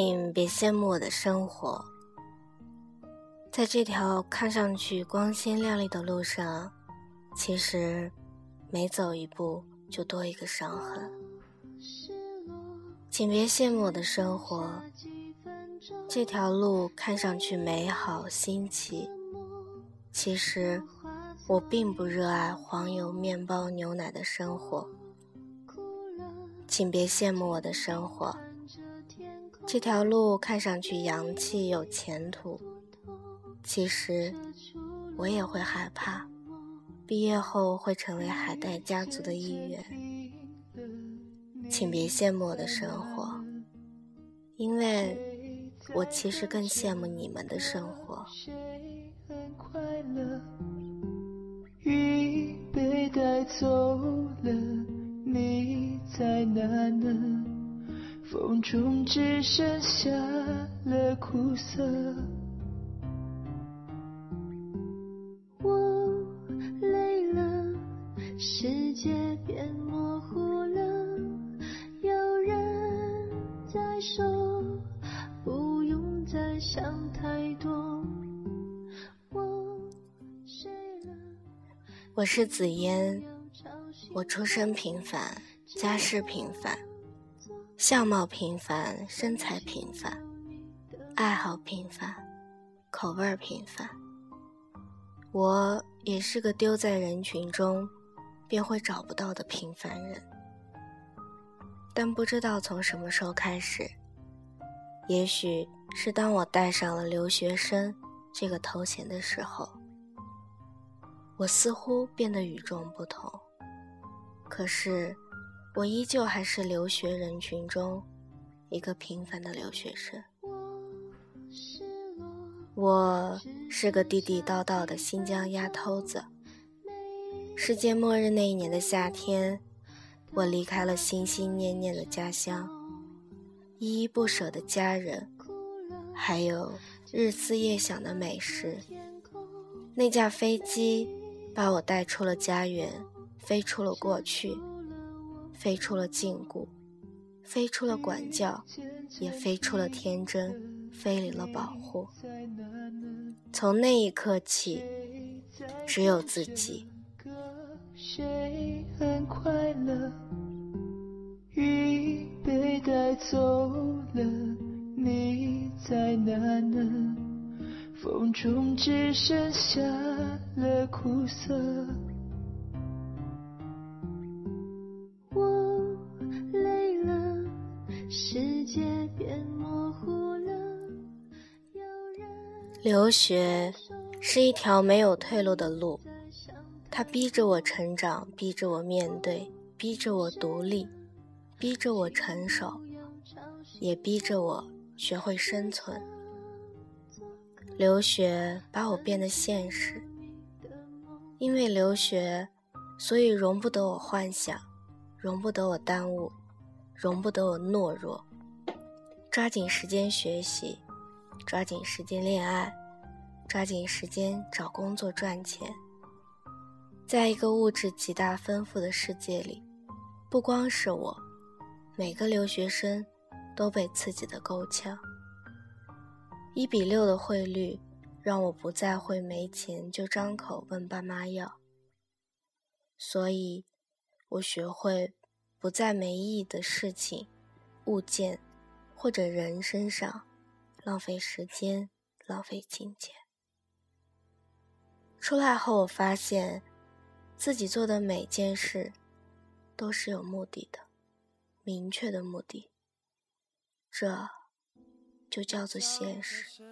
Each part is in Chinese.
请别羡慕我的生活，在这条看上去光鲜亮丽的路上，其实每走一步就多一个伤痕。请别羡慕我的生活，这条路看上去美好新奇，其实我并不热爱黄油面包牛奶的生活。请别羡慕我的生活，这条路看上去洋气有前途，其实我也会害怕，毕业后会成为海带家族的一员。请别羡慕我的生活，因为我其实更羡慕你们的生活。带走了。你在哪呢？风中只剩下了苦涩。我累了，世界变模糊了。有人在说，不用再想太多。我睡了。我是紫嫣。我出身平凡，家世平凡，相貌平凡，身材平凡，爱好平凡，口味平凡。我也是个丢在人群中便会找不到的平凡人。但不知道从什么时候开始，也许是当我戴上了留学生这个头衔的时候，我似乎变得与众不同。可是，我依旧还是留学人群中一个平凡的留学生。我是个地地道道的新疆丫头子。世界末日那一年的夏天，我离开了心心念念的家乡，依依不舍的家人，还有日思夜想的美食。那架飞机把我带出了家园。飞出了过去，飞出了禁锢，飞出了管教，也飞出了天真，飞离了保护。从那一刻起，只有自己。雨被带走了，你在哪呢？风中只剩下了苦涩。留学是一条没有退路的路，它逼着我成长，逼着我面对，逼着我独立，逼着我成熟，也逼着我学会生存。留学把我变得现实，因为留学，所以容不得我幻想，容不得我耽误，容不得我懦弱。抓紧时间学习。抓紧时间恋爱，抓紧时间找工作赚钱。在一个物质极大丰富的世界里，不光是我，每个留学生都被刺激的够呛。一比六的汇率让我不再会没钱就张口问爸妈要，所以我学会不再没意义的事情、物件或者人身上。浪费时间，浪费金钱。出来后，我发现自己做的每件事都是有目的的，明确的目的。这就叫做现实。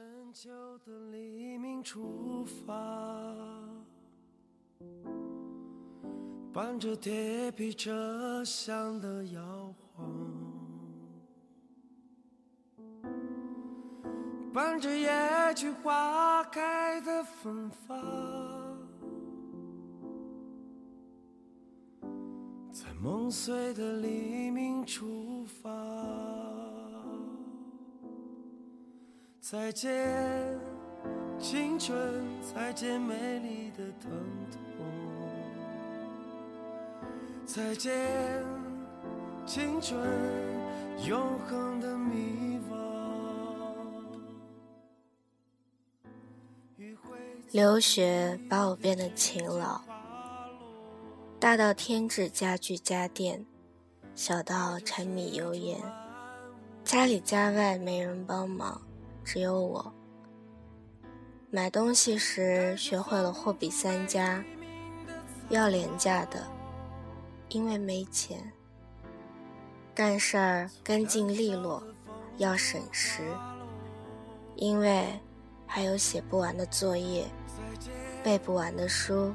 伴着铁皮车厢的摇晃。伴着野菊花开的芬芳，在梦碎的黎明出发。再见，青春，再见美丽的疼痛。再见，青春，永恒的迷留学把我变得勤劳，大到添置家具家电，小到柴米油盐，家里家外没人帮忙，只有我。买东西时学会了货比三家，要廉价的，因为没钱；干事儿干净利落，要省时，因为还有写不完的作业。背不完的书，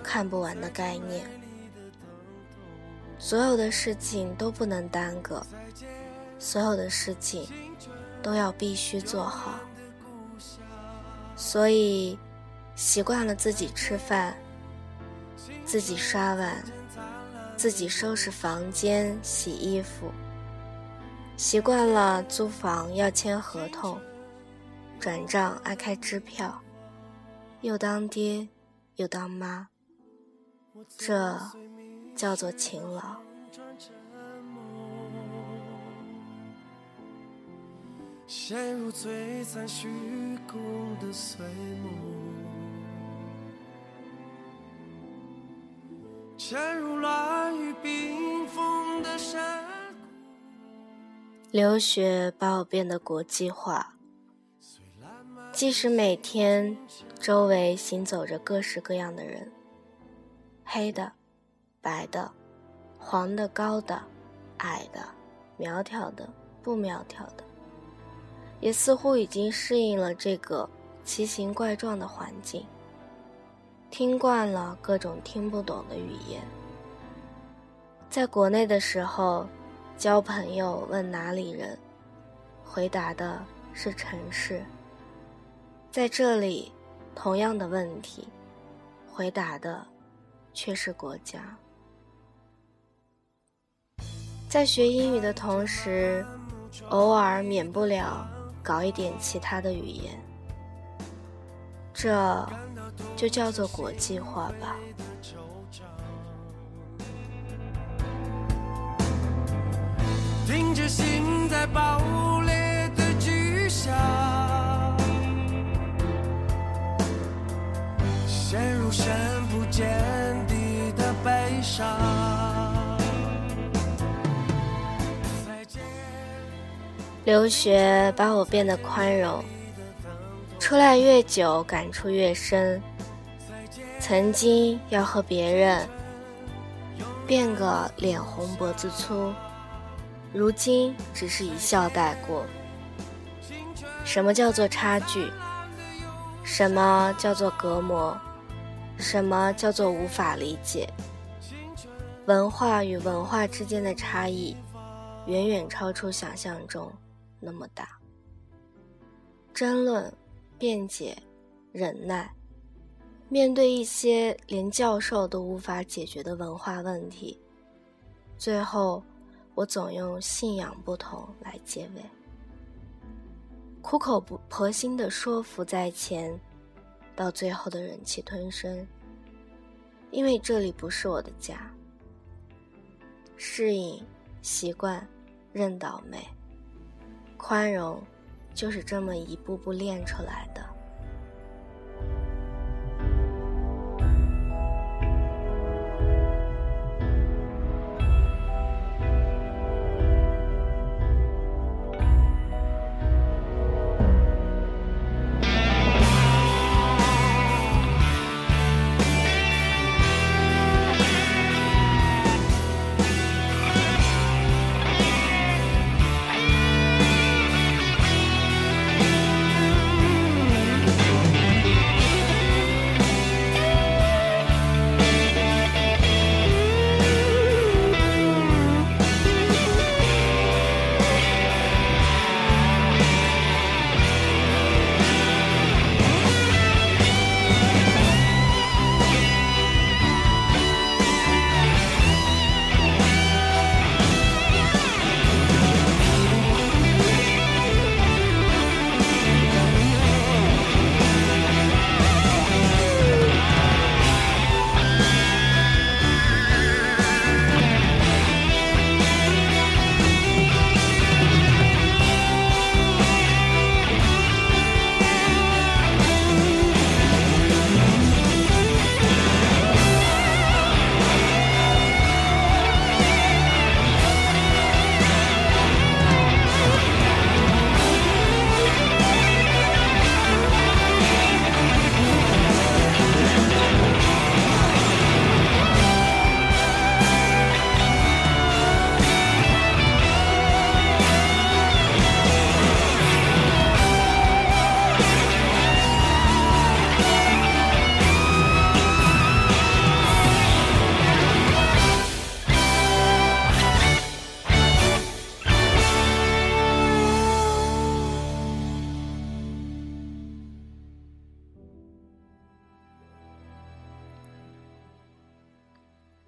看不完的概念，所有的事情都不能耽搁，所有的事情都要必须做好。所以，习惯了自己吃饭，自己刷碗，自己收拾房间、洗衣服，习惯了租房要签合同，转账爱开支票。又当爹，又当妈，这叫做勤劳。留学把我变得国际化。即使每天周围行走着各式各样的人，黑的、白的、黄的、高的、矮的、苗条的、不苗条的，也似乎已经适应了这个奇形怪状的环境，听惯了各种听不懂的语言。在国内的时候，交朋友问哪里人，回答的是城市。在这里，同样的问题，回答的却是国家。在学英语的同时，偶尔免不了搞一点其他的语言，这就叫做国际化吧。着心在爆留学把我变得宽容，出来越久感触越深。曾经要和别人变个脸红脖子粗，如今只是一笑带过。什么叫做差距？什么叫做隔膜？什么叫做无法理解？文化与文化之间的差异，远远超出想象中那么大。争论、辩解、忍耐，面对一些连教授都无法解决的文化问题，最后我总用信仰不同来结尾。苦口婆心的说服在前。到最后的忍气吞声，因为这里不是我的家。适应、习惯、认倒霉、宽容，就是这么一步步练出来的。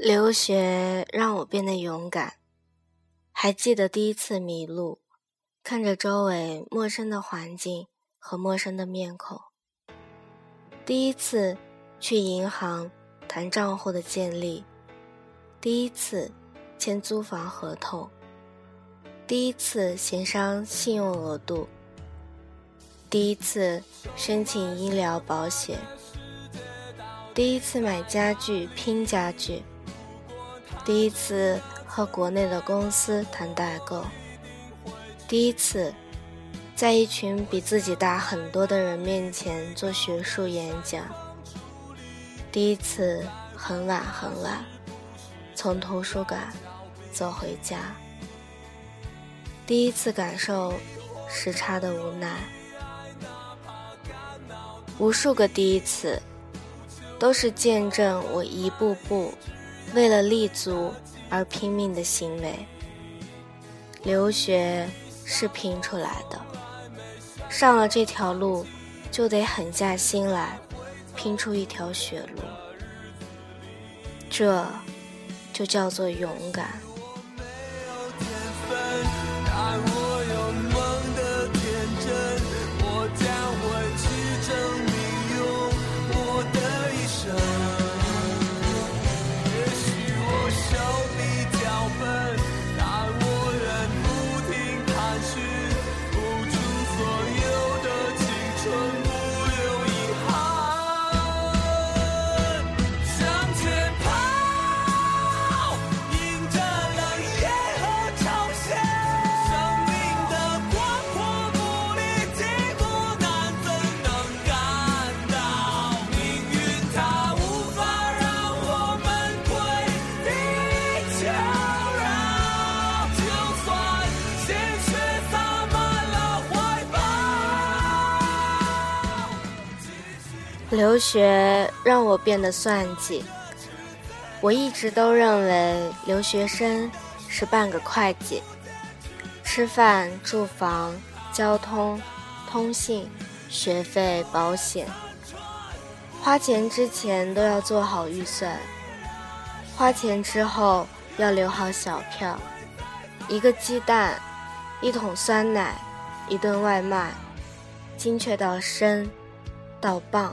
留学让我变得勇敢。还记得第一次迷路，看着周围陌生的环境和陌生的面孔；第一次去银行谈账户的建立；第一次签租房合同；第一次协商信用额度；第一次申请医疗保险；第一次买家具拼家具。第一次和国内的公司谈代购，第一次在一群比自己大很多的人面前做学术演讲，第一次很晚很晚从图书馆走回家，第一次感受时差的无奈，无数个第一次，都是见证我一步步。为了立足而拼命的行为，留学是拼出来的。上了这条路，就得狠下心来，拼出一条血路。这，就叫做勇敢。留学让我变得算计。我一直都认为留学生是半个会计，吃饭、住房、交通、通信、学费、保险，花钱之前都要做好预算，花钱之后要留好小票。一个鸡蛋，一桶酸奶，一顿外卖，精确到升，到磅。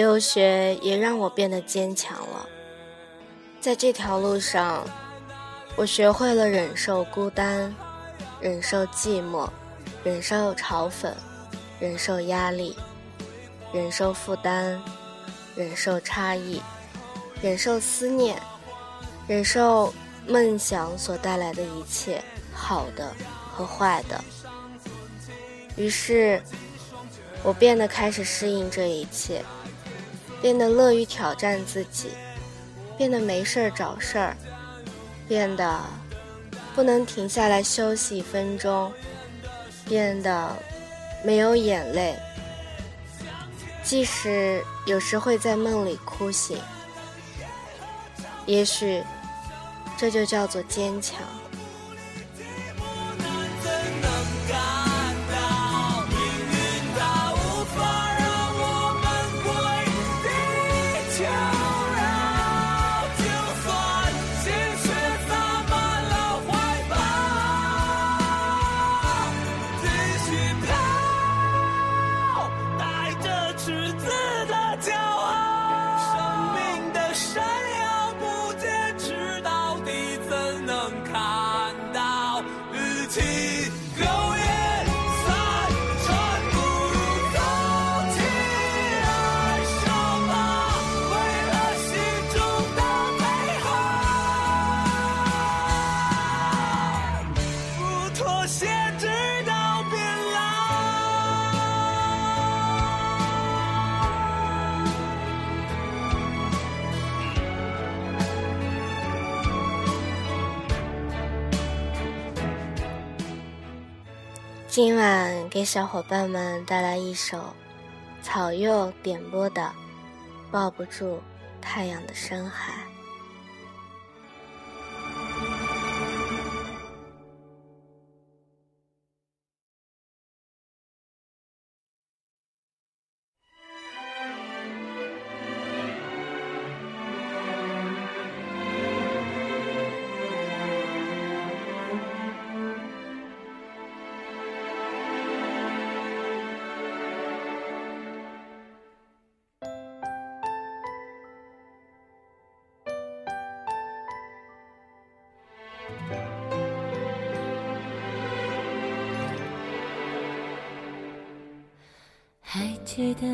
留学也让我变得坚强了。在这条路上，我学会了忍受孤单，忍受寂寞，忍受嘲讽，忍受压力，忍受负担，忍受差异，忍受思念，忍受梦想所带来的一切，好的和坏的。于是，我变得开始适应这一切。变得乐于挑战自己，变得没事儿找事儿，变得不能停下来休息一分钟，变得没有眼泪，即使有时会在梦里哭醒。也许这就叫做坚强。今晚给小伙伴们带来一首草柚点播的《抱不住太阳的深海》。记得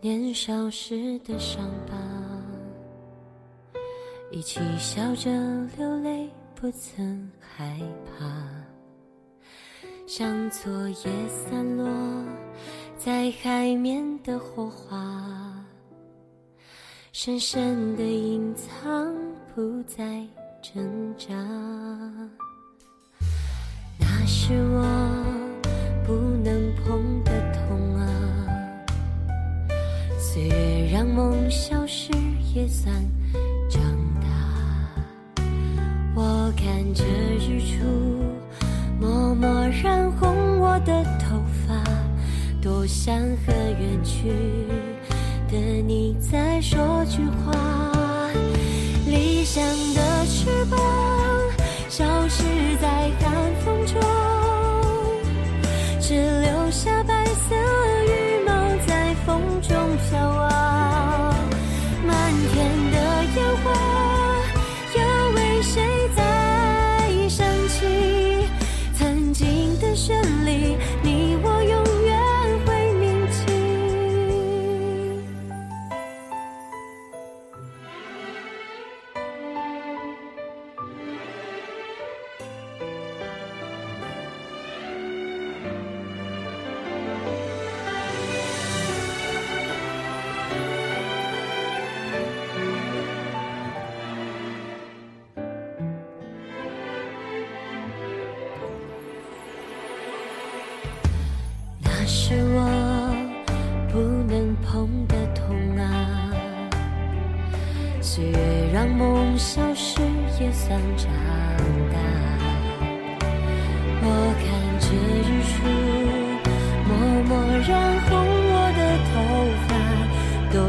年少时的伤疤，一起笑着流泪，不曾害怕。像昨夜散落在海面的火花，深深的隐藏，不再挣扎。那是我不岁月让梦消失，也算长大。我看着日出，默默染红我的头发，多想和远去的你再说句话。理想的翅膀消失在寒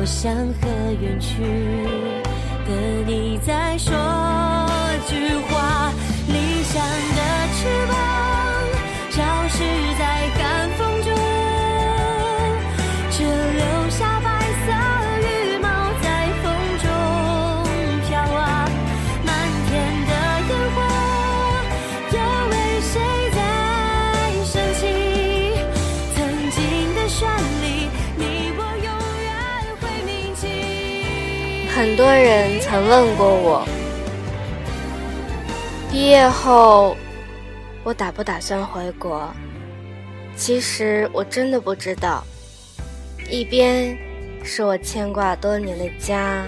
想和远去的你再说句话。很多人曾问过我，毕业后我打不打算回国？其实我真的不知道。一边是我牵挂多年的家，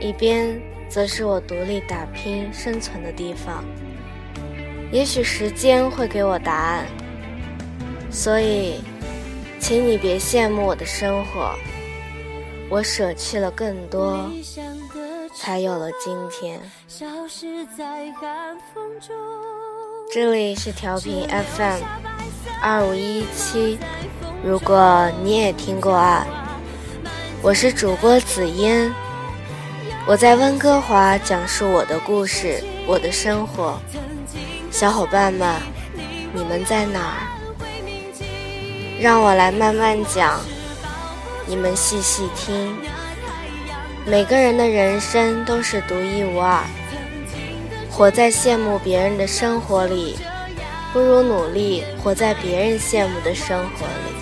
一边则是我独立打拼生存的地方。也许时间会给我答案，所以，请你别羡慕我的生活。我舍弃了更多，才有了今天。这里是调频 FM 二五一七，如果你也听过爱，我是主播紫嫣，我在温哥华讲述我的故事，我的生活。小伙伴们，你们在哪儿？让我来慢慢讲，你们细细听。每个人的人生都是独一无二。活在羡慕别人的生活里，不如努力活在别人羡慕的生活里。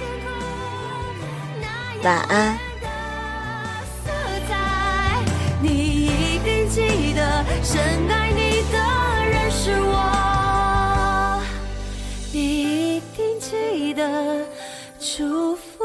晚安。你一定记得，深爱你的人是我，你一定记得，祝福